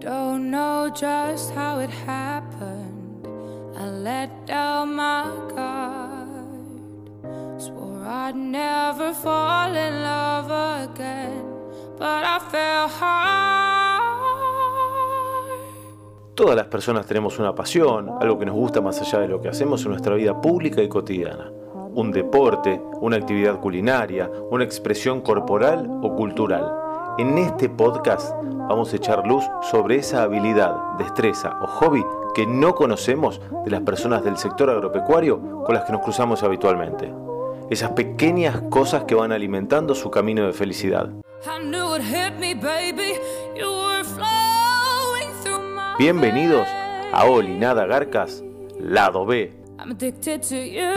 Don't know just how it happened. I let down my guard. Swore I'd never fall in love again, but I fell hard. Todas las personas tenemos una pasión, algo que nos gusta más allá de lo que hacemos en nuestra vida pública y cotidiana. Un deporte, una actividad culinaria, una expresión corporal o cultural. En este podcast vamos a echar luz sobre esa habilidad, destreza o hobby que no conocemos de las personas del sector agropecuario con las que nos cruzamos habitualmente. Esas pequeñas cosas que van alimentando su camino de felicidad. Bienvenidos a Oli Nada Garcas, lado B. I'm addicted to you,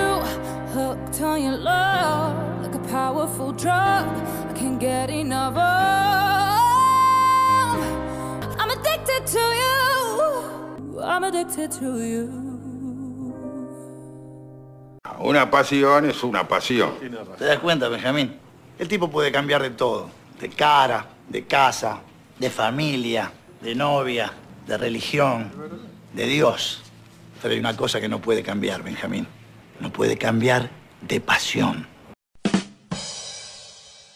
hooked on your love, like a powerful drug. I can't get enough of. I'm addicted to you. I'm addicted to you. Una pasión es una pasión. ¿Te das cuenta, Benjamín? El tipo puede cambiar de todo. De cara, de casa, de familia, de novia, de religión, de Dios. Pero hay una cosa que no puede cambiar, Benjamín. No puede cambiar de pasión.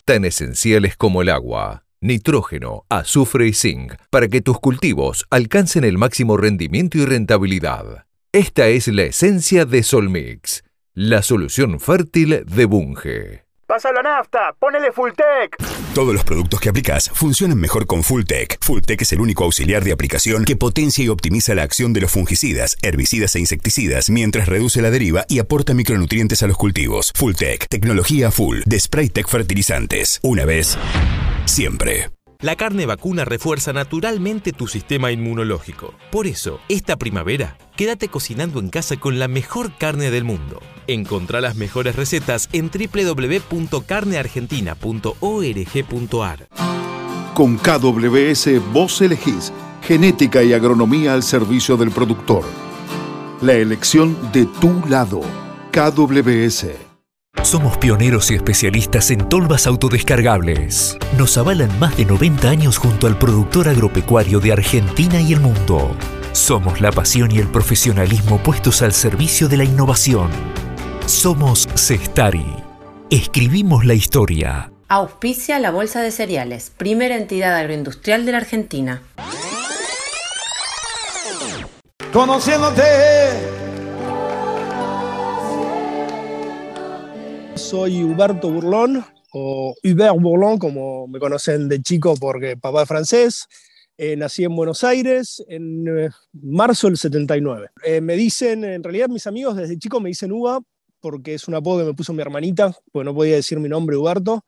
Tan esenciales como el agua, nitrógeno, azufre y zinc, para que tus cultivos alcancen el máximo rendimiento y rentabilidad. Esta es la esencia de Solmix, la solución fértil de Bunge. Pasa la nafta, ponele Fulltech. Todos los productos que aplicas funcionan mejor con Fulltech. Fulltech es el único auxiliar de aplicación que potencia y optimiza la acción de los fungicidas, herbicidas e insecticidas mientras reduce la deriva y aporta micronutrientes a los cultivos. Fulltech, tecnología full de Spraytech Fertilizantes. Una vez, siempre. La carne vacuna refuerza naturalmente tu sistema inmunológico. Por eso, esta primavera, quédate cocinando en casa con la mejor carne del mundo. Encontrá las mejores recetas en www.carneargentina.org.ar. Con KWS vos elegís genética y agronomía al servicio del productor. La elección de tu lado. KWS. Somos pioneros y especialistas en tolvas autodescargables. Nos avalan más de 90 años junto al productor agropecuario de Argentina y el mundo. Somos la pasión y el profesionalismo puestos al servicio de la innovación. Somos Cestari. Escribimos la historia. Auspicia la Bolsa de Cereales, primera entidad agroindustrial de la Argentina. Conociéndote. Soy Huberto Burlón, o Hubert Bourlon, como me conocen de chico porque papá es francés. Eh, nací en Buenos Aires en eh, marzo del 79. Eh, me dicen, en realidad mis amigos desde chico me dicen Uva porque es un apodo que me puso mi hermanita, porque no podía decir mi nombre Huberto.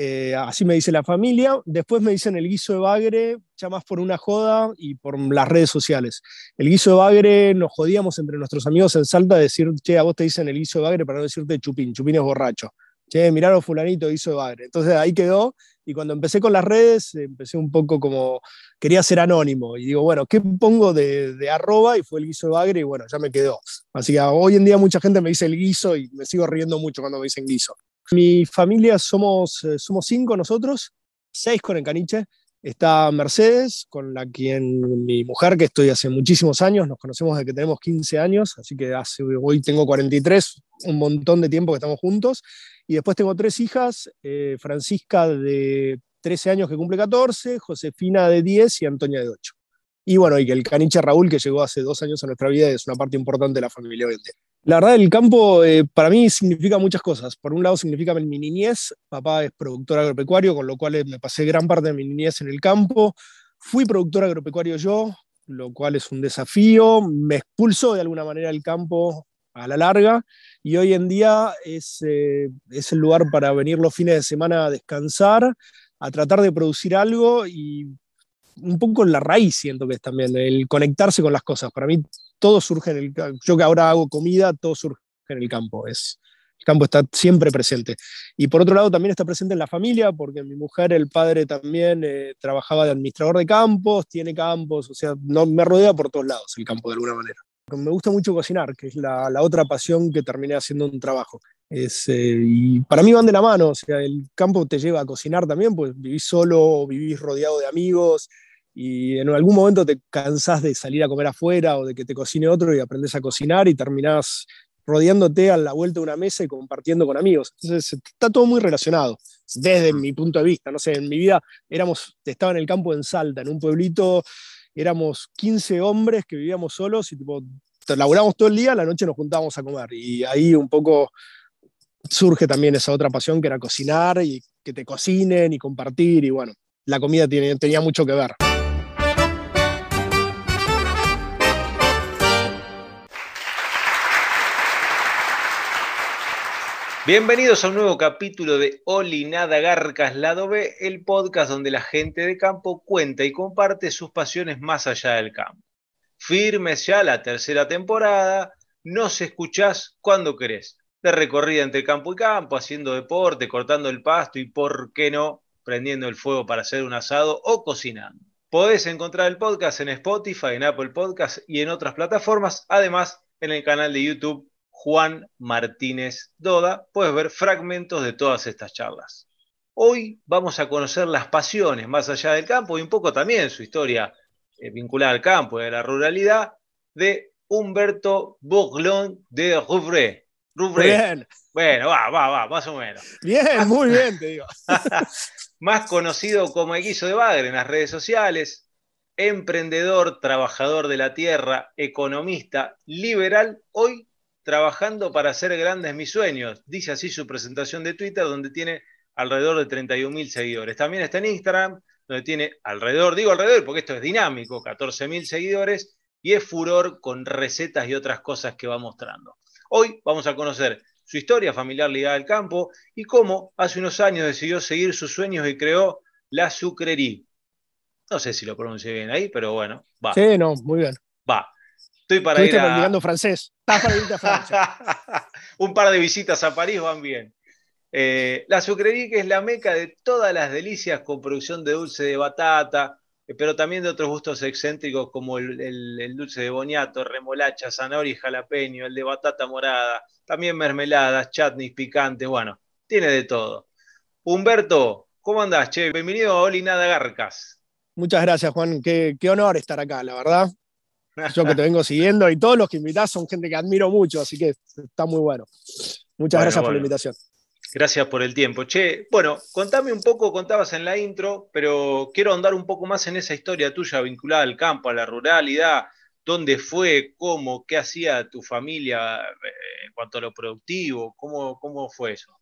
Eh, así me dice la familia. Después me dicen el guiso de bagre, ya más por una joda y por las redes sociales. El guiso de bagre nos jodíamos entre nuestros amigos en Salta a decir, che, a vos te dicen el guiso de bagre para no decirte chupín, chupín es borracho. Che, miraron fulanito, guiso de bagre. Entonces ahí quedó. Y cuando empecé con las redes, empecé un poco como, quería ser anónimo. Y digo, bueno, ¿qué pongo de, de arroba? Y fue el guiso de bagre y bueno, ya me quedó. Así que hoy en día mucha gente me dice el guiso y me sigo riendo mucho cuando me dicen guiso. Mi familia somos, eh, somos cinco nosotros, seis con el caniche. Está Mercedes, con la quien mi mujer, que estoy hace muchísimos años, nos conocemos desde que tenemos 15 años, así que hace, hoy tengo 43, un montón de tiempo que estamos juntos. Y después tengo tres hijas, eh, Francisca de 13 años que cumple 14, Josefina de 10 y Antonia de 8. Y bueno, y el caniche Raúl, que llegó hace dos años a nuestra vida, es una parte importante de la familia hoy en día. La verdad, el campo eh, para mí significa muchas cosas. Por un lado significa mi niñez, papá es productor agropecuario, con lo cual eh, me pasé gran parte de mi niñez en el campo. Fui productor agropecuario yo, lo cual es un desafío. Me expulsó de alguna manera el campo a la larga y hoy en día es, eh, es el lugar para venir los fines de semana a descansar, a tratar de producir algo y un poco en la raíz siento que es también el conectarse con las cosas. Para mí todo surge en el yo que ahora hago comida, todo surge en el campo. Es, el campo está siempre presente. Y por otro lado también está presente en la familia, porque mi mujer, el padre también eh, trabajaba de administrador de campos, tiene campos, o sea, no, me rodea por todos lados el campo de alguna manera. Me gusta mucho cocinar, que es la, la otra pasión que terminé haciendo un trabajo. Es, eh, y para mí van de la mano, o sea, el campo te lleva a cocinar también, pues vivís solo, vivís rodeado de amigos, y en algún momento te cansás de salir a comer afuera o de que te cocine otro y aprendes a cocinar y terminás rodeándote a la vuelta de una mesa y compartiendo con amigos. Entonces está todo muy relacionado, desde mi punto de vista. No sé, en mi vida éramos, estaba en el campo en Salta, en un pueblito, éramos 15 hombres que vivíamos solos y tipo, todo el día, la noche nos juntábamos a comer. Y ahí un poco surge también esa otra pasión que era cocinar y que te cocinen y compartir. Y bueno, la comida tenía mucho que ver. Bienvenidos a un nuevo capítulo de Oli Nada Garcas Lado B, el podcast donde la gente de campo cuenta y comparte sus pasiones más allá del campo. Firmes ya la tercera temporada, nos escuchás cuando querés. De recorrida entre campo y campo, haciendo deporte, cortando el pasto y, por qué no, prendiendo el fuego para hacer un asado o cocinando. Podés encontrar el podcast en Spotify, en Apple Podcast y en otras plataformas, además en el canal de YouTube Juan Martínez Doda, puedes ver fragmentos de todas estas charlas. Hoy vamos a conocer las pasiones más allá del campo y un poco también su historia eh, vinculada al campo y a la ruralidad de Humberto Bourglon de Rouvray. Bien. Bueno, va, va, va, más o menos. Bien, muy bien, te digo. más conocido como Eguizo de Bagre en las redes sociales, emprendedor, trabajador de la tierra, economista, liberal, hoy trabajando para hacer grandes mis sueños. Dice así su presentación de Twitter, donde tiene alrededor de 31 mil seguidores. También está en Instagram, donde tiene alrededor, digo alrededor porque esto es dinámico, 14 mil seguidores, y es furor con recetas y otras cosas que va mostrando. Hoy vamos a conocer su historia familiar ligada al campo y cómo hace unos años decidió seguir sus sueños y creó la Sucrerí. No sé si lo pronuncié bien ahí, pero bueno, va. Sí, no, muy bien. Va. Estoy para ir a... francés. Estás para irte a Francia. Un par de visitas a París van bien. Eh, la sucrería que es la meca de todas las delicias con producción de dulce de batata, eh, pero también de otros gustos excéntricos como el, dulce de boniato, remolacha, zanahoria y jalapeño, el de batata morada, también mermeladas, chutneys picantes, bueno, tiene de todo. Humberto, ¿cómo andás, che? Bienvenido a Oli Nada Garcas. Muchas gracias, Juan. Qué, qué honor estar acá, la verdad yo que te vengo siguiendo y todos los que invitás son gente que admiro mucho, así que está muy bueno. Muchas gracias por la invitación. Gracias por el tiempo. Che, bueno, contame un poco, contabas en la intro, pero quiero andar un poco más en esa historia tuya vinculada al campo, a la ruralidad, dónde fue, cómo, qué hacía tu familia eh, en cuanto a lo productivo, cómo, cómo fue eso.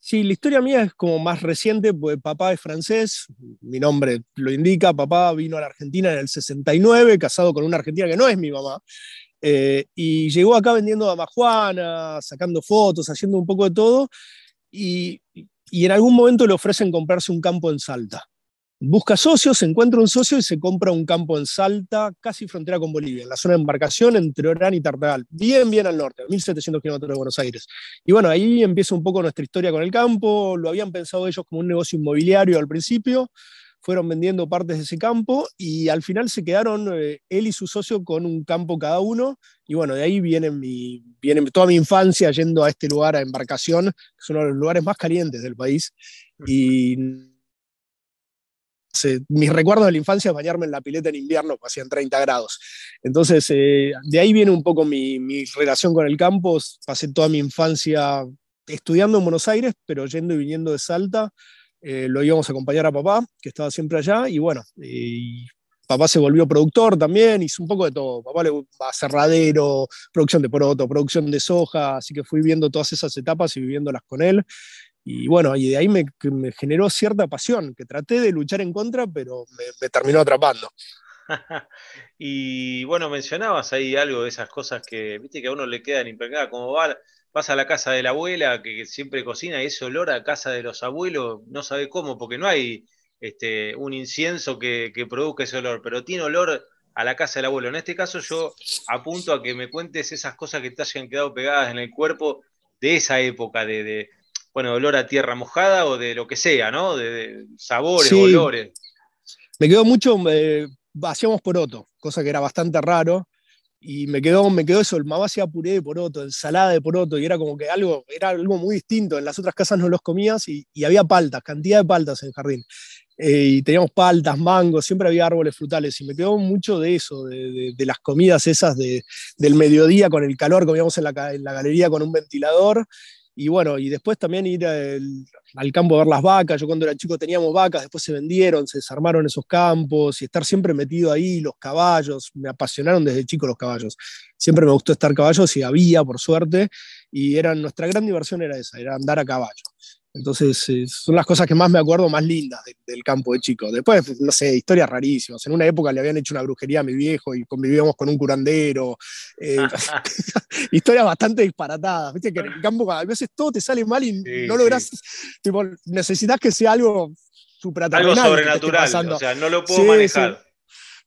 Sí, la historia mía es como más reciente, porque papá es francés, mi nombre lo indica, papá vino a la Argentina en el 69, casado con una argentina que no es mi mamá, eh, y llegó acá vendiendo damajuana, sacando fotos, haciendo un poco de todo, y, y en algún momento le ofrecen comprarse un campo en Salta busca socios, encuentra un socio y se compra un campo en Salta, casi frontera con Bolivia, en la zona de embarcación entre Orán y Tartagal, bien, bien al norte, 1700 kilómetros de Buenos Aires. Y bueno, ahí empieza un poco nuestra historia con el campo, lo habían pensado ellos como un negocio inmobiliario al principio, fueron vendiendo partes de ese campo y al final se quedaron eh, él y su socio con un campo cada uno. Y bueno, de ahí viene, mi, viene toda mi infancia yendo a este lugar, a embarcación, que es uno de los lugares más calientes del país. Y mis recuerdos de la infancia es bañarme en la pileta en invierno, pues hacían 30 grados. Entonces, eh, de ahí viene un poco mi, relación con el campo. Pasé toda mi infancia estudiando en Buenos Aires, pero yendo y viniendo de Salta. Eh, lo íbamos a acompañar a papá, que estaba siempre allá, y bueno, papá se volvió productor también, hizo un poco de todo. Papá le a cerradero, producción de poroto, producción de soja, así que fui viendo todas esas etapas y viviéndolas con él. Y bueno, y de ahí me, generó cierta pasión, que traté de luchar en contra, pero me, terminó atrapando. y bueno, mencionabas ahí algo de esas cosas que, viste, que a uno le quedan impregnadas, como va, vas a la casa de la abuela, que, siempre cocina, y ese olor a casa de los abuelos, no sabe cómo, porque no hay este, un incienso que, que produzca ese olor, pero tiene olor a la casa del abuelo. En este caso yo apunto a que me cuentes esas cosas que te hayan quedado pegadas en el cuerpo de esa época, de, bueno, olor a tierra mojada o de lo que sea, ¿no? De, sabores, olores. Me quedó mucho, eh, hacíamos poroto, cosa que era bastante raro. Y me quedó, me quedó eso, el mamá hacía puré de poroto, ensalada de poroto, y era como que algo, era algo muy distinto. En las otras casas no los comías y, había paltas, cantidad de paltas en el jardín. eh, y teníamos paltas, mangos, siempre había árboles frutales y me quedó mucho de eso, de, las comidas esas del mediodía con el calor, comíamos en la, en la galería con un ventilador y bueno, y después también ir al campo a ver las vacas. Yo cuando era chico teníamos vacas, después se vendieron, se desarmaron esos campos y estar siempre metido ahí, los caballos. Me apasionaron desde chico los caballos. Siempre me gustó estar caballos y había, por suerte. Y era, nuestra gran diversión era esa, era andar a caballo. Entonces, eh, son las cosas que más me acuerdo más lindas del campo de chico. Después, no sé, historias rarísimas. En una época le habían hecho una brujería a mi viejo y convivíamos con un curandero. Eh, historias bastante disparatadas. Viste que en el campo a veces todo te sale mal y no logras. necesitas que sea algo Algo sobrenatural, o sea, no lo puedo manejar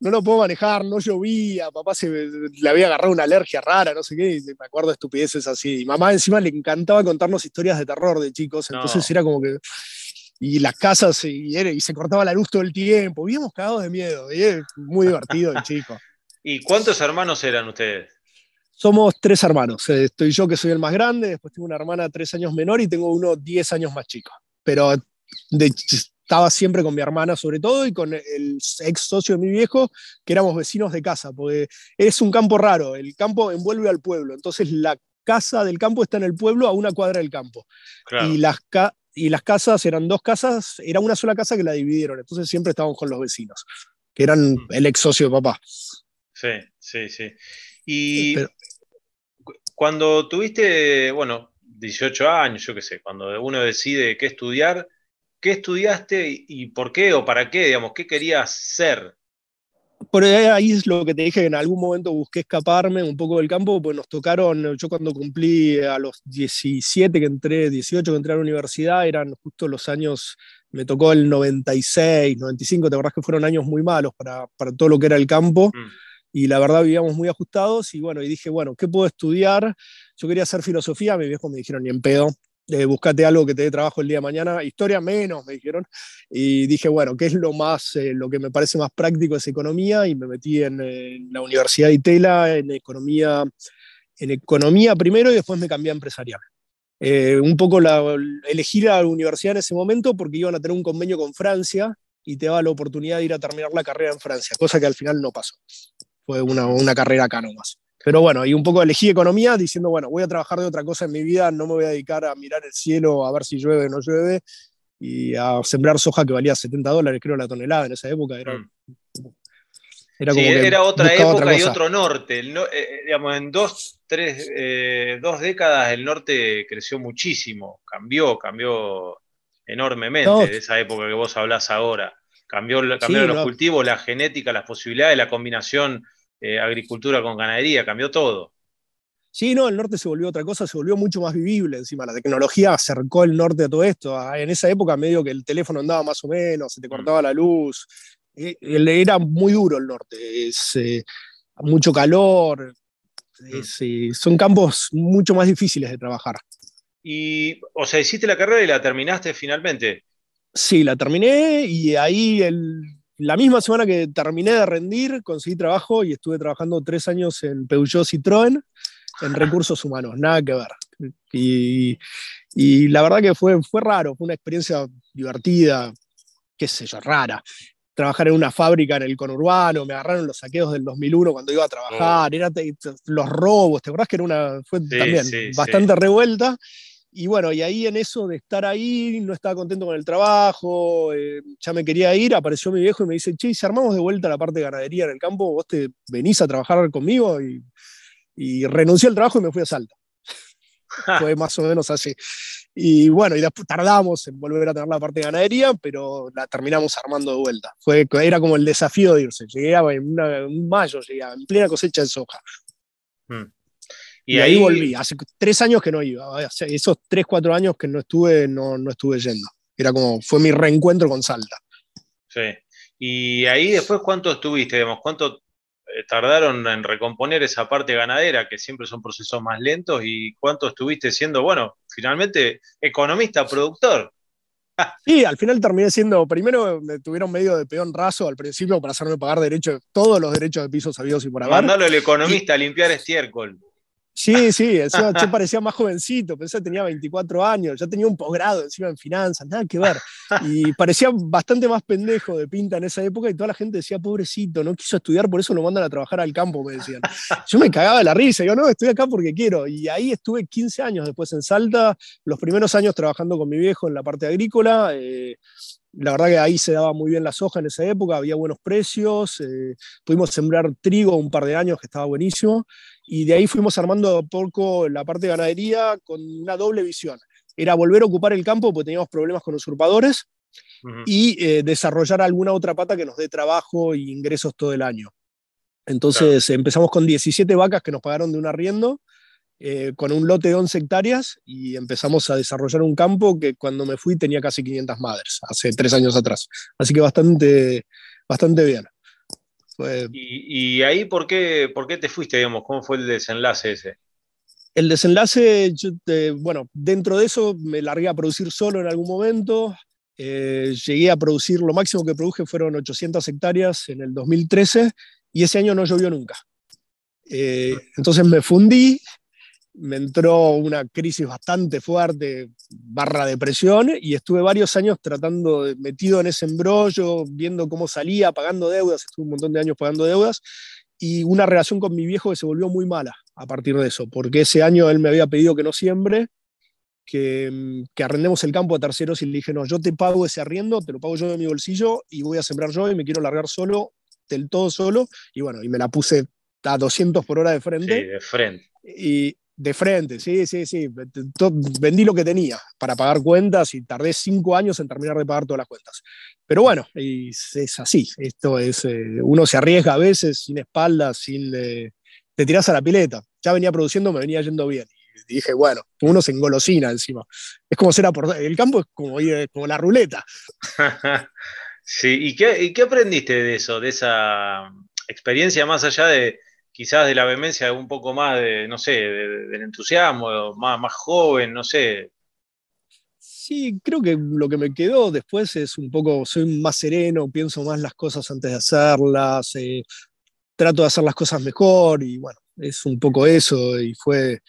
no lo puedo manejar, no llovía, papá se, le había agarrado una alergia rara, no sé qué, me acuerdo de estupideces así. Y mamá encima le encantaba contarnos historias de terror de chicos, entonces era como que... Y las casas, y, y, se cortaba la luz todo el tiempo, vivíamos cagados de miedo, y es muy divertido el chico. ¿Y cuántos hermanos eran ustedes? Somos tres hermanos. Eh, estoy yo que soy el más grande, después tengo una hermana tres años menor y tengo uno diez años más chico. Pero de, estaba siempre con mi hermana sobre todo y con el ex socio de mi viejo, que éramos vecinos de casa, porque es un campo raro, el campo envuelve al pueblo, entonces la casa del campo está en el pueblo a una cuadra del campo. Y, las y las casas eran dos casas, era una sola casa que la dividieron, entonces siempre estábamos con los vecinos, que eran mm. el ex socio de papá. Sí, sí, sí. Y cuando tuviste, bueno, 18 años, yo qué sé, cuando uno decide qué estudiar, ¿Qué estudiaste y por qué o para qué? Digamos, ¿Qué querías ser? Por ahí es lo que te dije, que en algún momento busqué escaparme un poco del campo, pues nos tocaron, yo cuando cumplí a los 17 que entré, 18 que entré a la universidad, eran justo los años, me tocó el 96, 95, te acordás que fueron años muy malos para, para todo lo que era el campo. Mm. y la verdad vivíamos muy ajustados y bueno, y dije, bueno, ¿qué puedo estudiar? Yo quería hacer filosofía, mis viejos me dijeron, ni en pedo, buscate algo que te dé trabajo el día de mañana, historia menos, me dijeron, y dije, bueno, ¿qué es lo más, eh, lo que me parece más práctico es economía, y me metí en, la Universidad de Itela, en economía, en economía primero, y después me cambié a empresarial. Eh, un poco la, elegí la universidad en ese momento porque iban a tener un convenio con Francia y te daba la oportunidad de ir a terminar la carrera en Francia, cosa que al final no pasó. Fue una, una carrera acá nomás. Pero bueno, y un poco elegí economía diciendo, bueno, voy a trabajar de otra cosa en mi vida, no me voy a dedicar a mirar el cielo a ver si llueve o no llueve, y a sembrar soja que valía 70 dólares, creo, la tonelada en esa época. Era, mm. era, como era otra época y otro norte. Eh, eh, digamos, en dos, tres, eh, dos décadas el norte creció muchísimo, cambió, cambió enormemente de esa época que vos hablás ahora. Cambió, cambiaron los cultivos, la genética, las posibilidades, la combinación eh, agricultura con ganadería, cambió todo. Sí, no, el norte se volvió otra cosa, se volvió mucho más vivible encima. La tecnología acercó el norte a todo esto. Ah, en esa época, medio que el teléfono andaba más o menos, se te mm. cortaba la luz. Eh, era muy duro el norte, es, eh, mucho calor. Mm. son campos mucho más difíciles de trabajar. Y, o sea, hiciste la carrera y la terminaste finalmente. Sí, la terminé y ahí el, la misma semana que terminé de rendir, conseguí trabajo y estuve trabajando tres años en Peugeot Citroën en recursos humanos, nada que ver. Y, la verdad que fue, fue raro, fue una experiencia divertida, qué sé yo, rara. Trabajar en una fábrica en el conurbano, me agarraron los saqueos del 2001 cuando iba a trabajar, oh. los robos, ¿te acordás que era una, fue también bastante revuelta? Y bueno, y ahí en eso de estar ahí, no estaba contento con el trabajo, eh, ya me quería ir, apareció mi viejo y me dice, che, si armamos de vuelta la parte de ganadería en el campo, vos te venís a trabajar conmigo y, y renuncié al trabajo y me fui a Salta. Fue más o menos así. Y bueno, y después tardamos en volver a tener la parte de ganadería, pero la terminamos armando de vuelta. Fue, era como el desafío de irse. Llegué en, mayo, llegué en plena cosecha de soja. Hmm. Y, ahí, volví. Hace tres años que no iba. esos tres, cuatro años que no estuve, no, no estuve yendo. Era como, fue mi reencuentro con Salta. Sí. Y ahí después, ¿cuánto estuviste? Digamos, ¿Cuánto eh, tardaron en recomponer esa parte ganadera, que siempre son procesos más lentos? ¿Y cuánto estuviste siendo, bueno, finalmente, economista, productor? Sí, al final terminé siendo, primero me tuvieron medio de peón raso al principio para hacerme pagar derechos, todos los derechos de piso sabidos y por haber. Mandalo el economista a limpiar estiércol. Sí, sí, yo parecía más jovencito, pensé que tenía 24 años, ya tenía un posgrado encima en finanzas, nada que ver. Y parecía bastante más pendejo de pinta en esa época y toda la gente decía, pobrecito, no quiso estudiar, por eso lo mandan a trabajar al campo, me decían. Yo me cagaba la risa, yo no, estoy acá porque quiero. Y ahí estuve 15 años después en Salta, los primeros años trabajando con mi viejo en la parte agrícola. Eh, la verdad que ahí se daba muy bien la soja en esa época, había buenos precios, eh, pudimos sembrar trigo un par de años que estaba buenísimo, y de ahí fuimos armando poco la parte de ganadería con una doble visión. Era volver a ocupar el campo porque teníamos problemas con usurpadores y eh, desarrollar alguna otra pata que nos dé trabajo e ingresos todo el año. Entonces empezamos con 17 vacas que nos pagaron de un arriendo eh, con un lote de 11 hectáreas y empezamos a desarrollar un campo que cuando me fui tenía casi 500 madres, hace tres años atrás. Así que bastante, bastante bien. ¿Y, ahí por qué, por qué te fuiste, digamos? ¿Cómo fue el desenlace ese? El desenlace, bueno, dentro de eso me largué a producir solo en algún momento. Eh, llegué a producir, lo máximo que produje fueron 800 hectáreas en el 2013 y ese año no llovió nunca. Eh, entonces me fundí, me entró una crisis bastante fuerte, barra depresión, y estuve varios años tratando, metido en ese embrollo, viendo cómo salía, pagando deudas, estuve un montón de años pagando deudas, y una relación con mi viejo que se volvió muy mala a partir de eso, porque ese año él me había pedido que no siembre, que, que, arrendemos el campo a terceros y le dije, no, yo te pago ese arriendo, te lo pago yo de mi bolsillo y voy a sembrar yo y me quiero largar solo, del todo solo, y bueno, y me la puse a 200 por hora de frente. Sí, de frente. Y, de frente, sí, sí, sí. Vendí lo que tenía para pagar cuentas y tardé cinco años en terminar de pagar todas las cuentas. Pero bueno, es, así. Esto es, eh, uno se arriesga a veces sin espaldas, sin, eh, te tiras a la pileta. Ya venía produciendo, me venía yendo bien. Y dije, bueno, uno se engolosina encima. Es como ser por el campo es como, como la ruleta. sí, ¿Y qué, ¿y qué aprendiste de eso, de esa experiencia más allá de quizás de la vehemencia un poco más de, no sé, del entusiasmo, más, más joven, no sé. Sí, creo que lo que me quedó después es un poco, soy más sereno, pienso más las cosas antes de hacerlas, eh, trato de hacer las cosas mejor y bueno, es un poco eso y fue,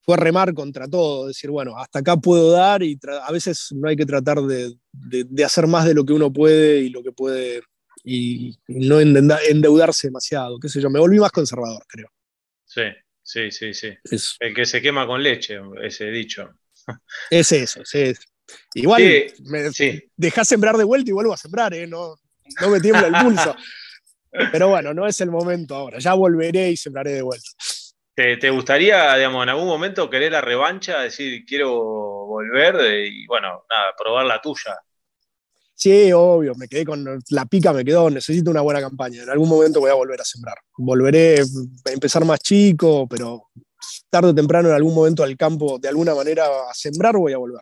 fue remar contra todo, decir, bueno, hasta acá puedo dar y a veces no hay que tratar de, de hacer más de lo que uno puede y lo que puede y no endeudarse demasiado, qué sé yo, me volví más conservador, creo. Sí, sí, sí, sí. El que se quema con leche, ese dicho. Es eso, sí. Igual me dejás sembrar de vuelta y vuelvo a sembrar, ¿eh? no, no me tiembla el pulso. Pero bueno, no es el momento ahora, ya volveré y sembraré de vuelta. ¿Te, ¿Te, gustaría, digamos, en algún momento querer la revancha, decir, quiero volver y, bueno, nada, probar la tuya? Sí, obvio, me quedé con la pica, me quedó, necesito una buena campaña. En algún momento voy a volver a sembrar. Volveré a empezar más chico, pero tarde o temprano en algún momento al campo, de alguna manera a sembrar, voy a volver.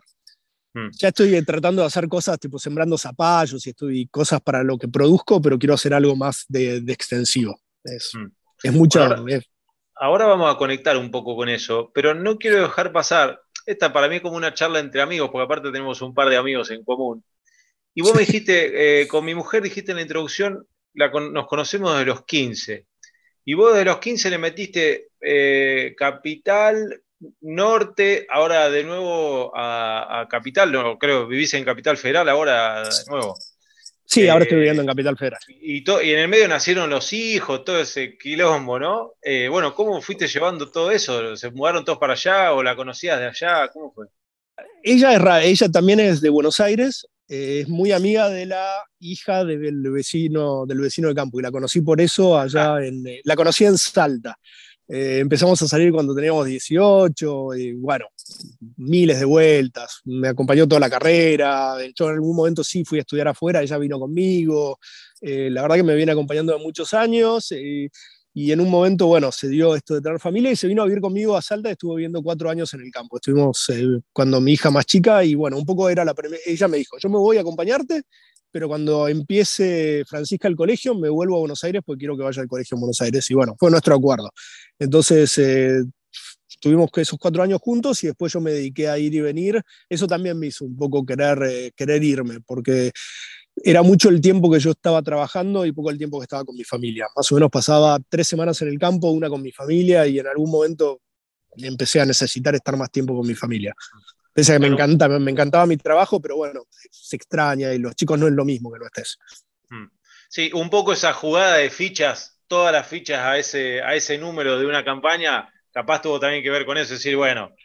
Hmm. Ya estoy tratando de hacer cosas tipo sembrando zapallos y estoy cosas para lo que produzco, pero quiero hacer algo más de, extensivo. Es, hmm. es mucha. ahora vamos a conectar un poco con eso, pero no quiero dejar pasar. Esta para mí es como una charla entre amigos, porque aparte tenemos un par de amigos en común. Y vos me dijiste, eh, con mi mujer dijiste en la introducción, nos conocemos desde los 15. Y vos de los 15 le metiste eh, Capital, Norte, ahora de nuevo a, Capital, no, creo, vivís en Capital Federal ahora de nuevo. Sí, ahora estoy viviendo en eh, Capital Federal. Y, y, en el medio nacieron los hijos, todo ese quilombo, ¿no? bueno, ¿cómo fuiste llevando todo eso? ¿Se mudaron todos para allá o la conocías de allá? ¿Cómo fue? Ella, es, ella también es de Buenos Aires, eh, es muy amiga de la hija del vecino, del vecino de campo y la conocí por eso allá ah. en, eh, la conocí en Salta. Eh, empezamos a salir cuando teníamos 18 y bueno, miles de vueltas. Me acompañó toda la carrera. Yo en algún momento sí fui a estudiar afuera, ella vino conmigo. la verdad que me viene acompañando de muchos años. Y en un momento, bueno, se dio esto de tener familia y se vino a vivir conmigo a Salta. Estuvo viviendo cuatro años en el campo. Estuvimos eh, cuando mi hija más chica y bueno, un poco era la Ella me dijo, yo me voy a acompañarte, pero cuando empiece Francisca el colegio, me vuelvo a Buenos Aires porque quiero que vaya al colegio en Buenos Aires. Y bueno, fue nuestro acuerdo. Entonces, eh, tuvimos esos cuatro años juntos y después yo me dediqué a ir y venir. Eso también me hizo un poco querer, eh, querer irme, porque era mucho el tiempo que yo estaba trabajando y poco el tiempo que estaba con mi familia. Más o menos pasaba tres semanas en el campo, una con mi familia y en algún momento empecé a necesitar estar más tiempo con mi familia. Pese a que me, encanta, me, encantaba mi trabajo, pero bueno, se extraña y los chicos no es lo mismo que no estés. Mm. Sí, un poco esa jugada de fichas, todas las fichas a ese, a ese número de una campaña, capaz tuvo también que ver con eso, decir, bueno,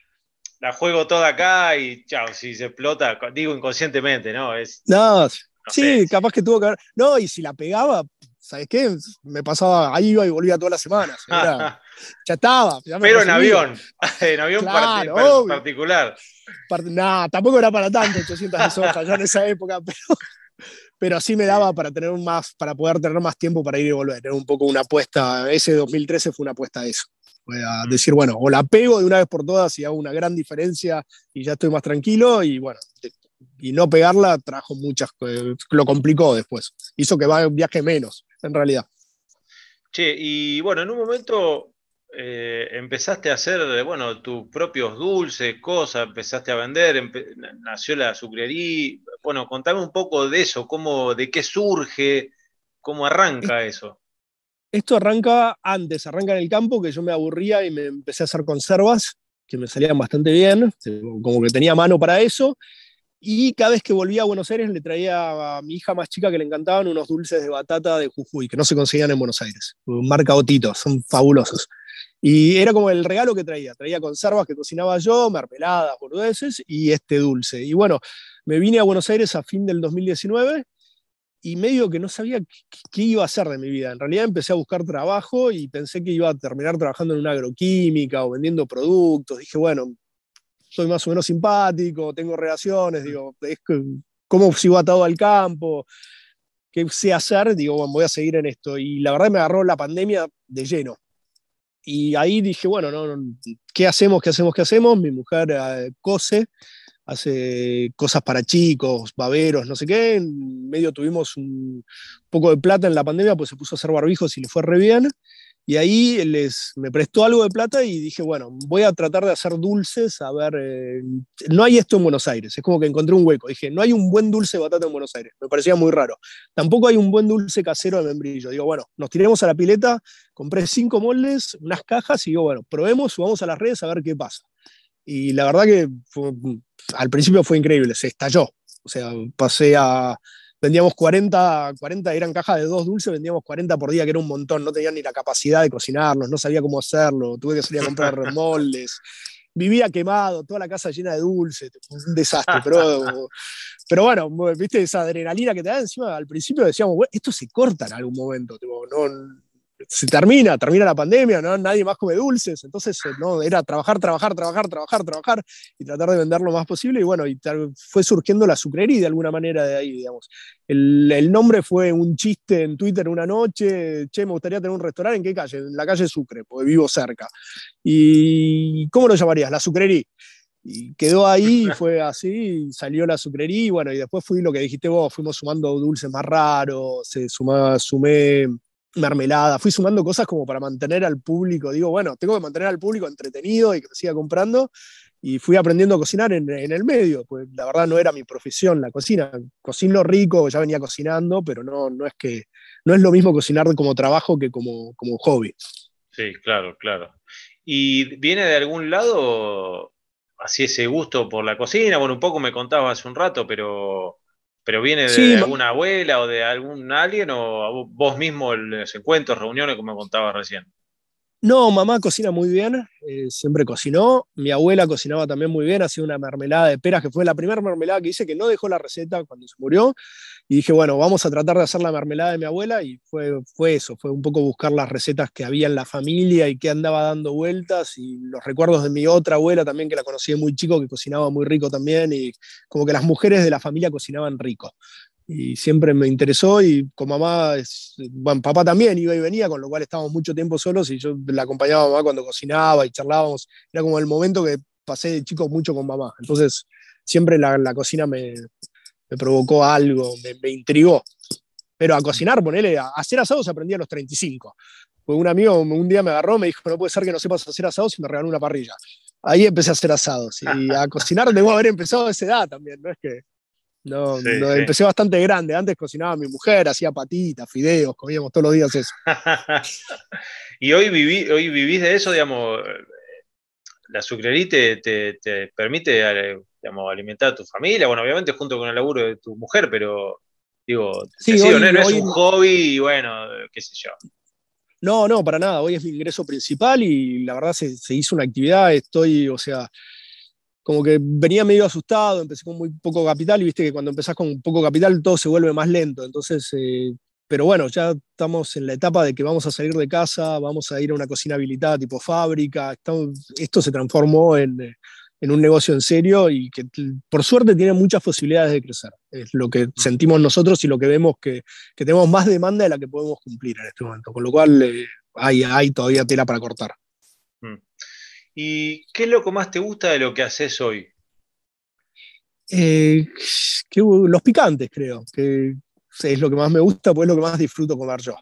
la juego toda acá y chao, si se explota, digo inconscientemente, ¿no? Es, no, sí, capaz que tuvo que ver. No, y si la pegaba, ¿sabes qué? Me pasaba, ahí iba y volvía todas las semanas. ya estaba. Pero en avión, en avión particular. no, tampoco era para tanto, 800 de soja ya en esa época, pero, pero sí me daba para tener más, para poder tener más tiempo para ir y volver. Era un poco una apuesta, ese 2013 fue una apuesta a eso. Fue a decir, bueno, o la pego de una vez por todas y hago una gran diferencia y ya estoy más tranquilo, y bueno, y no pegarla trajo muchas, lo complicó después. Hizo que viaje menos, en realidad. Che, y bueno, en un momento eh, empezaste a hacer, bueno, tus propios dulces, cosas, empezaste a vender, nació la sucrería. Bueno, contame un poco de eso, cómo, de qué surge, cómo arranca eso. Esto arranca antes, arranca en el campo, que yo me aburría y me empecé a hacer conservas, que me salían bastante bien, como que tenía mano para eso, y cada vez que volvía a Buenos Aires le traía a mi hija más chica que le encantaban unos dulces de batata de Jujuy, que no se conseguían en Buenos Aires. Marca Otito, son fabulosos. Y era como el regalo que traía. Traía conservas que cocinaba yo, mermeladas, boludeces y este dulce. Y bueno, me vine a Buenos Aires a fin del 2019 y medio que no sabía qué iba a hacer de mi vida. En realidad empecé a buscar trabajo y pensé que iba a terminar trabajando en una agroquímica o vendiendo productos. Dije, bueno, soy más o menos simpático, tengo relaciones, digo, es cómo sigo atado al campo, qué sé hacer, digo, bueno, voy a seguir en esto. Y la verdad me agarró la pandemia de lleno. Y ahí dije, bueno, no, ¿qué hacemos? ¿Qué hacemos? ¿Qué hacemos? Mi mujer eh, cose, hace cosas para chicos, baberos, no sé qué. En medio tuvimos un poco de plata en la pandemia, pues se puso a hacer barbijos y le fue re bien. Y ahí les, me prestó algo de plata y dije, bueno, voy a tratar de hacer dulces, a ver, eh, no hay esto en Buenos Aires, es como que encontré un hueco. Dije, no hay un buen dulce de batata en Buenos Aires, me parecía muy raro. Tampoco hay un buen dulce casero de membrillo. Digo, bueno, nos tiremos a la pileta, compré cinco moldes, unas cajas y digo, bueno, probemos, subamos a las redes a ver qué pasa. Y la verdad que al principio fue increíble, se estalló. O sea, pasé a vendíamos 40, 40, eran cajas de dos dulces, vendíamos 40 por día, que era un montón, no tenía ni la capacidad de cocinarlos, no sabía cómo hacerlo, tuve que salir a comprar moldes, vivía quemado, toda la casa llena de dulces, un desastre, pero, pero bueno, viste esa adrenalina que te da encima, al principio decíamos, esto se corta en algún momento, no, se termina, termina la pandemia, ¿no? nadie más come dulces, entonces eh, no, era trabajar, trabajar, trabajar, trabajar, trabajar y tratar de vender lo más posible y bueno, y fue surgiendo la sucrería de alguna manera de ahí, digamos. El, el, nombre fue un chiste en Twitter una noche, che, me gustaría tener un restaurante, ¿en qué calle? En la calle Sucre, porque vivo cerca. ¿Y cómo lo llamarías? La sucrería. Y quedó ahí, y fue así, salió la sucrería, y bueno, y después fui lo que dijiste vos, fuimos sumando dulces más raros, se sumaba, sumé mermelada, fui sumando cosas como para mantener al público, digo, bueno, tengo que mantener al público entretenido y que me siga comprando, y fui aprendiendo a cocinar en, el medio, pues la verdad no era mi profesión la cocina, cocino rico, ya venía cocinando, pero no, no es que, no es lo mismo cocinar como trabajo que como, como hobby. Sí, claro, claro. ¿Y viene de algún lado así ese gusto por la cocina? Bueno, un poco me contabas hace un rato, pero ¿Pero viene de, alguna abuela o de algún alguien o vos mismo en los encuentros, reuniones, como contabas recién? No, mamá cocina muy bien, eh, siempre cocinó. Mi abuela cocinaba también muy bien, hacía una mermelada de peras, que fue la primera mermelada que hice, que no dejó la receta cuando se murió. Y dije, bueno, vamos a tratar de hacer la mermelada de mi abuela. Y fue, fue eso, fue un poco buscar las recetas que había en la familia y que andaba dando vueltas. Y los recuerdos de mi otra abuela también, que la conocí muy chico, que cocinaba muy rico también. Y como que las mujeres de la familia cocinaban rico y siempre me interesó y con mamá, bueno, papá también iba y venía, con lo cual estábamos mucho tiempo solos y yo la acompañaba a mamá cuando cocinaba y charlábamos, era como el momento que pasé de chico mucho con mamá, entonces siempre la cocina me, me, provocó algo, me, me, intrigó, pero a cocinar, ponele, a hacer asados aprendí a los 35, pues un amigo un día me agarró, me dijo, no puede ser que no sepas hacer asados y me regaló una parrilla. Ahí empecé a hacer asados y a cocinar debo haber empezado a esa edad también, no es que no, empecé bastante grande. Antes cocinaba mi mujer, hacía patitas, fideos, comíamos todos los días eso. y hoy, viví, hoy vivís de eso, digamos. la sucrerí te, te, permite digamos, alimentar a tu familia, bueno, obviamente junto con el laburo de tu mujer, pero digo, sí, no, es un hobby y bueno, qué sé yo. No, no, para nada. Hoy es mi ingreso principal y la verdad se, se, hizo una actividad. Estoy, o sea, como que venía medio asustado, empecé con muy poco capital y viste que cuando empezás con poco capital todo se vuelve más lento. Entonces, eh, pero bueno, ya estamos en la etapa de que vamos a salir de casa, vamos a ir a una cocina habilitada tipo fábrica. esto se transformó en, eh, en, un negocio en serio y que por suerte tiene muchas posibilidades de crecer. Es lo que sentimos nosotros y lo que vemos que, que tenemos más demanda de la que podemos cumplir en este momento. Con lo cual eh, hay, hay todavía tela para cortar. Mm. ¿Y qué es lo que más te gusta de lo que haces hoy? Eh, los picantes, creo, que es lo que más me gusta, pues es lo que más disfruto comer yo.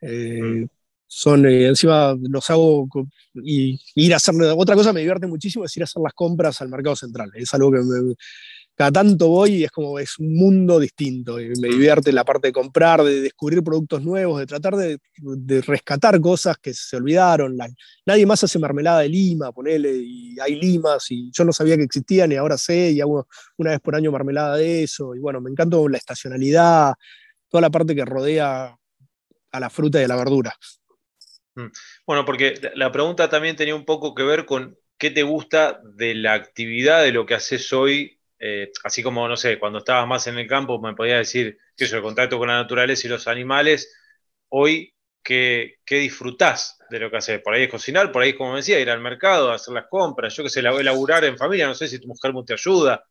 Eh, mm. Son, eh, encima los hago y ir a hacer, otra cosa me divierte muchísimo es ir a hacer las compras al mercado central. Es algo que me, cada tanto voy y es como es un mundo distinto. Y me divierte la parte de comprar, de descubrir productos nuevos, de tratar de, rescatar cosas que se olvidaron. nadie más hace mermelada de lima, ponele, y hay limas, y yo no sabía que existían y ahora sé, y hago una vez por año mermelada de eso. Y bueno, me encanta la estacionalidad, toda la parte que rodea a la fruta y a la verdura. Mm. Bueno, porque la pregunta también tenía un poco que ver con qué te gusta de la actividad de lo que haces hoy eh, así como, no sé, cuando estabas más en el campo me podía decir que eso, el contacto con la naturaleza y los animales, hoy, ¿qué, qué disfrutás de lo que haces? Por ahí es cocinar, por ahí, como decía, ir al mercado, hacer las compras, yo que sé, laburar en familia, no sé si tu mujer te ayuda.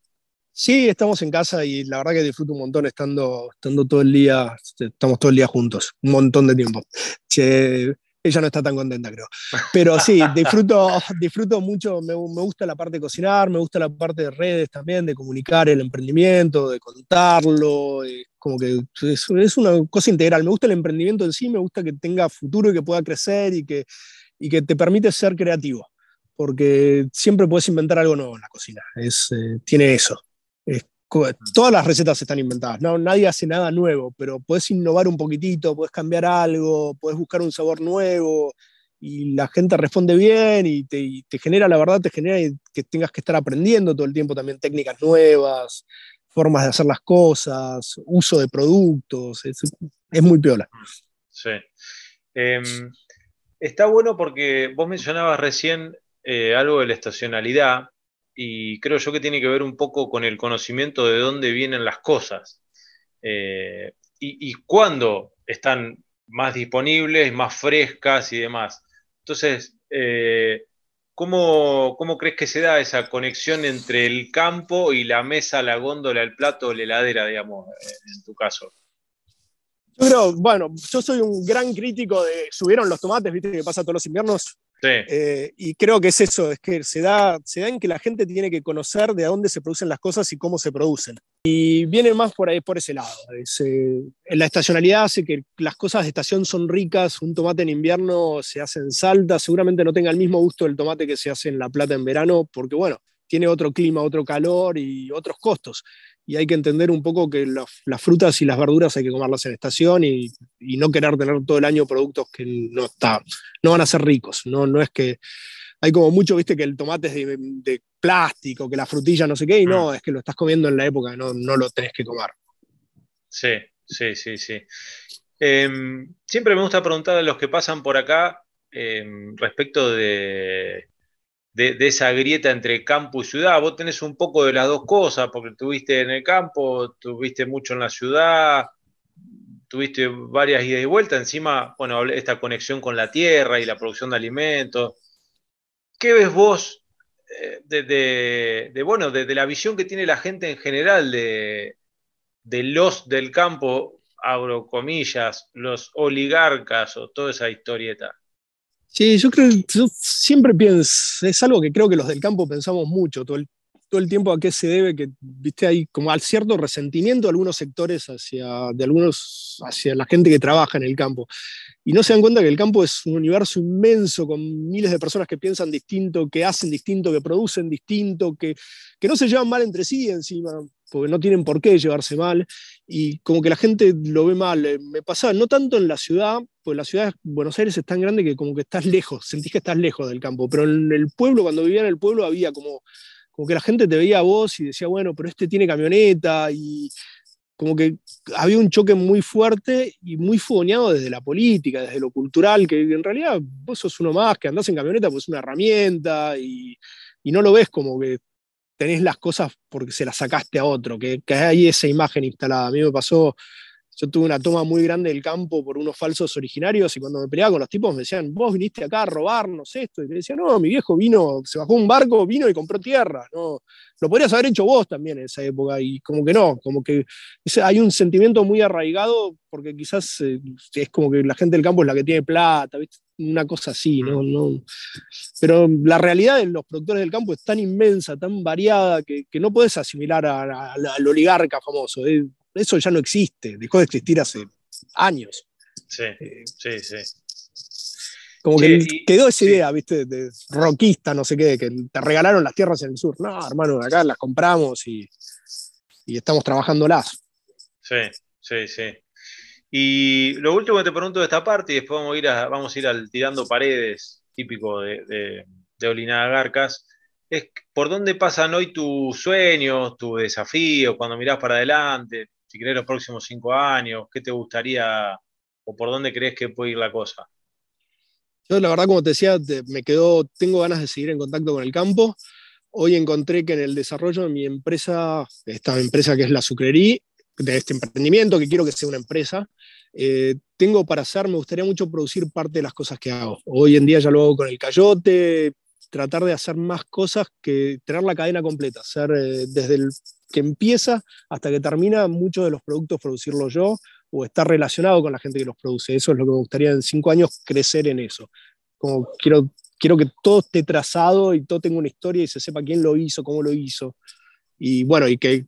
Sí, estamos en casa y la verdad que disfruto un montón estando, estando todo el día, estamos todo el día juntos, un montón de tiempo. Che, ella no está tan contenta, creo. Pero sí, disfruto, disfruto mucho, me, gusta la parte de cocinar, me gusta la parte de redes también, de comunicar el emprendimiento, de contarlo, eh, como que es, una cosa integral. Me gusta el emprendimiento en sí, me gusta que tenga futuro y que pueda crecer y que, y que te permite ser creativo, porque siempre puedes inventar algo nuevo en la cocina, es, eh, tiene eso. Es todas las recetas están inventadas, no, nadie hace nada nuevo, pero puedes innovar un poquitito, puedes cambiar algo, puedes buscar un sabor nuevo y la gente responde bien y te, genera, la verdad, te genera que tengas que estar aprendiendo todo el tiempo también técnicas nuevas, formas de hacer las cosas, uso de productos, es, muy piola. Sí. Em, está bueno porque vos mencionabas recién eh, algo de la estacionalidad y creo yo que tiene que ver un poco con el conocimiento de dónde vienen las cosas eh, y, cuándo están más disponibles, más frescas y demás. Entonces, eh, ¿cómo, crees que se da esa conexión entre el campo y la mesa, la góndola, el plato, la heladera, digamos, en tu caso? Bueno, yo soy un gran crítico de subieron los tomates, viste que pasa todos los inviernos, eh, y creo que es eso, es que se da, se da en que la gente tiene que conocer de dónde se producen las cosas y cómo se producen. Y viene más por ahí, por ese lado. Eh, la estacionalidad hace que las cosas de estación son ricas. Un tomate en invierno se hace en Salta, seguramente no tenga el mismo gusto del tomate que se hace en La Plata en verano, porque bueno, tiene otro clima, otro calor y otros costos y hay que entender un poco que las frutas y las verduras hay que comerlas en estación y, no querer tener todo el año productos que no, está, no van a ser ricos. No, no es que hay como mucho, viste, que el tomate es de, plástico, que la frutilla no sé qué, y no, mm. es que lo estás comiendo en la época, no, no lo tenés que comer. Sí, sí, sí, sí. Em, siempre me gusta preguntar a los que pasan por acá em, respecto de de, esa grieta entre campo y ciudad. Vos tenés un poco de las dos cosas, porque tuviste en el campo, tuviste mucho en la ciudad, tuviste varias idas y vueltas. Encima, bueno, esta conexión con la tierra y la producción de alimentos. ¿Qué ves vos eh, de, bueno, de, la visión que tiene la gente en general de, de los del campo, abro comillas, los oligarcas o toda esa historieta? Sí, yo creo, yo siempre pienso, es algo que creo que los del campo pensamos mucho todo el, todo el tiempo a qué se debe que, viste, hay como al cierto resentimiento de algunos sectores hacia, de algunos, hacia la gente que trabaja en el campo. Y no se dan cuenta que el campo es un universo inmenso con miles de personas que piensan distinto, que hacen distinto, que producen distinto, que, que no se llevan mal entre sí encima. Porque no tienen por qué llevarse mal, y como que la gente lo ve mal. Eh, me pasa, no tanto en la ciudad, pues la ciudad de Buenos Aires es tan grande que como que estás lejos, sentís que estás lejos del campo, pero en el pueblo, cuando vivía en el pueblo, había como, como que la gente te veía a vos y decía, bueno, pero este tiene camioneta, y como que había un choque muy fuerte y muy fogoneado desde la política, desde lo cultural, que en realidad vos sos uno más, que andás en camioneta, pues es una herramienta, y, y no lo ves como que tenés las cosas porque se las sacaste a otro, que, que hay esa imagen instalada. A mí me pasó, yo tuve una toma muy grande del campo por unos falsos originarios y cuando me peleaba con los tipos me decían, vos viniste acá a robarnos esto. Y te decía, no, mi viejo vino, se bajó un barco, vino y compró tierra. No, lo podrías haber hecho vos también en esa época y como que no, como que hay un sentimiento muy arraigado porque quizás eh, es como que la gente del campo es la que tiene plata, ¿viste? una cosa así, ¿no? no pero la realidad de los productores del campo es tan inmensa, tan variada, que, que no puedes asimilar al oligarca famoso. Eh, eso ya no existe, dejó de existir hace años. Sí, eh, sí, sí. Como que quedó esa idea, ¿viste? De roquista, no sé qué, que te regalaron las tierras en el sur. No, hermano, acá las compramos y, y estamos trabajándolas. Sí, sí, sí. Y lo último que te pregunto de esta parte, y después vamos a ir, a, vamos a ir al tirando paredes, típico de, de, de Olinada Garcas, es por dónde pasan hoy tus sueños, tus desafíos, cuando mirás para adelante, si querés los próximos cinco años, qué te gustaría o por dónde crees que puede ir la cosa. Yo la verdad, como te decía, me quedo, tengo ganas de seguir en contacto con el campo. Hoy encontré que en el desarrollo de mi empresa, esta empresa que es la Sucrerí, de este emprendimiento, que quiero que sea una empresa, eh, tengo para hacer, me gustaría mucho producir parte de las cosas que hago. Hoy en día ya lo hago con el cayote, tratar de hacer más cosas que tener la cadena completa, hacer eh, desde el que empieza hasta que termina muchos de los productos producirlos yo o estar relacionado con la gente que los produce. Eso es lo que me gustaría en cinco años crecer en eso. Como quiero, quiero que todo esté trazado y todo tenga una historia y se sepa quién lo hizo, cómo lo hizo. Y bueno, y que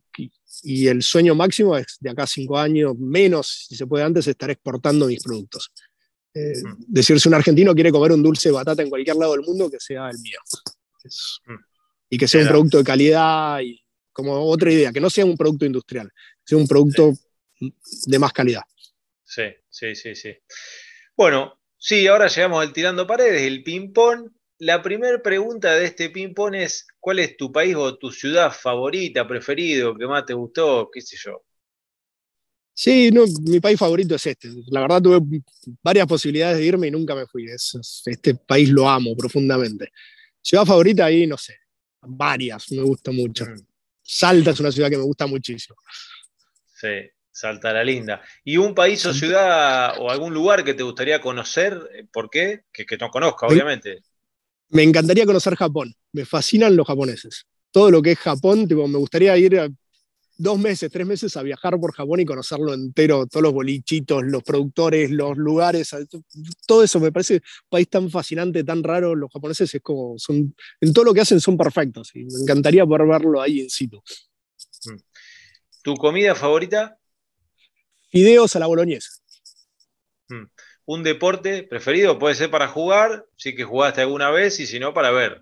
y el sueño máximo es de acá cinco años, menos, si se puede antes, estar exportando mis productos. Eh, mm. Decir si un argentino quiere comer un dulce de batata en cualquier lado del mundo, que sea el mío. Mm. Y que sea un producto de calidad y como otra idea, que no sea un producto industrial, sea un producto de más calidad. Sí, sí, sí, sí. Bueno, sí, ahora llegamos al tirando paredes, el ping-pong. La primera pregunta de este ping-pong es: ¿cuál es tu país o tu ciudad favorita, preferido, que más te gustó? ¿Qué sé yo? Sí, no, mi país favorito es este. La verdad tuve varias posibilidades de irme y nunca me fui. este país lo amo profundamente. Ciudad favorita ahí, no sé, varias, me gusta mucho. Salta es una ciudad que me gusta muchísimo. Sí, Salta la linda. ¿Y un país o ciudad o algún lugar que te gustaría conocer? ¿Por qué? Que, que no conozca, obviamente. Me encantaría conocer Japón. Me fascinan los japoneses. Todo lo que es Japón, tipo, me gustaría ir dos meses, tres meses a viajar por Japón y conocerlo entero, todos los bolichitos, los productores, los lugares, todo eso me parece un país tan fascinante, tan raro. Los japoneses es como, son, en todo lo que hacen son perfectos y me encantaría poder verlo ahí en situ. Mm. ¿Tu comida favorita? Fideos a la boloñesa. Mm un deporte preferido, puede ser para jugar, sí que jugaste alguna vez y si no, para ver.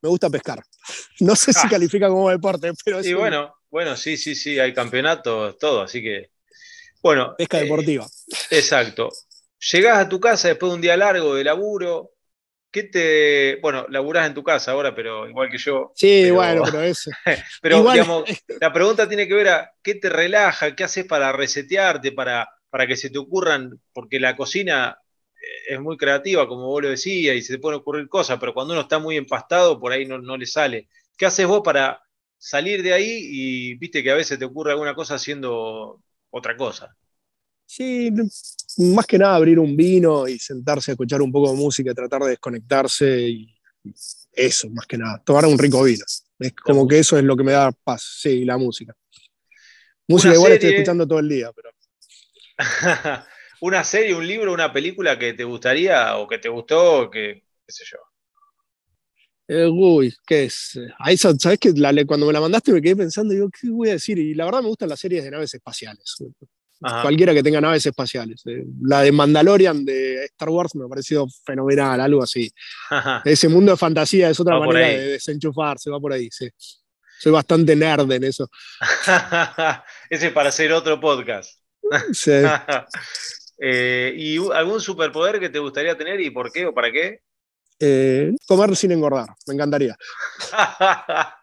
Me gusta pescar. No sé si ah. califica como deporte, pero sí. bueno, bueno, sí, sí, sí, hay campeonatos, todo, así que. Bueno. Pesca eh, deportiva. Exacto. Llegás a tu casa después de un día largo de laburo. ¿Qué te. Bueno, laburás en tu casa ahora, pero igual que yo. Sí, bueno, pero eso. pero, digamos, la pregunta tiene que ver a qué te relaja, qué haces para resetearte, para para que se te ocurran, porque la cocina eh, es muy creativa, como vos lo decías, y se te pueden ocurrir cosas, pero cuando uno está muy empastado, por ahí no, le sale. ¿Qué haces vos para salir de ahí y viste que a veces te ocurre alguna cosa haciendo otra cosa? Sí, más que nada abrir un vino y sentarse a escuchar un poco de música, tratar de desconectarse y eso, más que nada, tomar un rico vino. Es como que eso es lo que me da paz, sí, la música. Música igual estoy escuchando todo el día, pero una serie, un libro, una película que te gustaría o que te gustó, que, qué sé yo. Eh, uy, ¿qué es? Ahí, ¿Sabes que cuando me la mandaste me quedé pensando, digo, ¿qué voy a decir? Y la verdad me gustan las series de naves espaciales. Cualquiera que tenga naves espaciales. Eh, la de Mandalorian de Star Wars me ha parecido fenomenal, algo así. Ese mundo de fantasía es otra manera de desenchufarse, va por ahí, sí. soy bastante nerd en eso. Ese es para hacer otro podcast. Sí. Eh, ¿Y algún superpoder que te gustaría tener y por qué o para qué? Eh, comer sin engordar, me encantaría.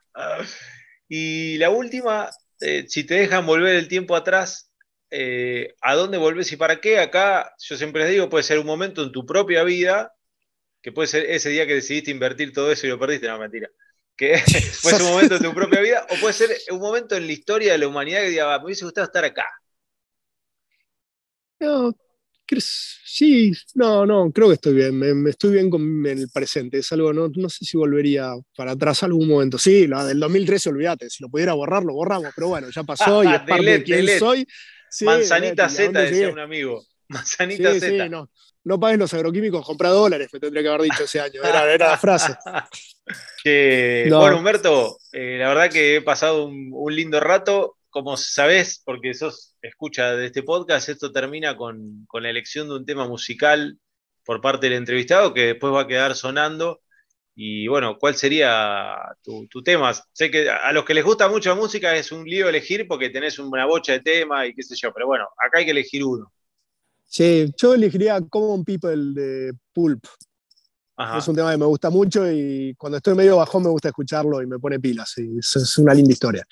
y la última, eh, si te dejan volver el tiempo atrás, ¿a dónde volvés y para qué? Acá yo siempre les digo, puede ser un momento en tu propia vida, que puede ser ese día que decidiste invertir todo eso y lo perdiste, no, mentira. Que puede ser un momento en tu propia vida, o puede ser un momento en la historia de la humanidad que diga, me hubiese gustado estar acá. No, sí, no, no, creo que estoy bien. Me, estoy bien con el presente. Es algo, no, no sé si volvería para atrás algún momento. Sí, la del 2013, olvídate. Si lo pudiera borrar, lo borramos. Pero bueno, ya pasó y es parte de quién soy. Manzanita Z, decía un amigo. Manzanita Z. no, no pagues los agroquímicos, compra dólares, me tendría que haber dicho ese año. Era, la frase. Bueno, Humberto, eh, la verdad que he pasado un, un lindo rato como sabés, porque sos escucha de este podcast, esto termina con, la elección de un tema musical por parte del entrevistado que después va a quedar sonando. Y bueno, ¿cuál sería tu, tema? Sé que a los que les gusta mucho la música es un lío elegir porque tenés una bocha de tema y qué sé yo, pero bueno, acá hay que elegir uno. Sí, yo elegiría Common People de Pulp. Es un tema que me gusta mucho y cuando estoy medio bajón me gusta escucharlo y me pone pilas. Y es una linda historia.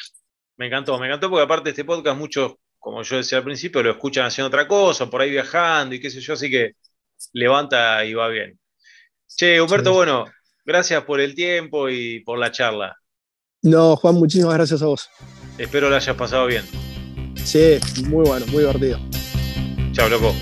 Me encantó, me encantó porque aparte de este podcast muchos, como yo decía al principio, lo escuchan haciendo otra cosa, por ahí viajando y qué sé yo, así que levanta y va bien. Che, Humberto, bueno, gracias por el tiempo y por la charla. No, Juan, muchísimas gracias a vos. Espero lo hayas pasado bien. Sí, muy bueno, muy divertido. Chao, loco.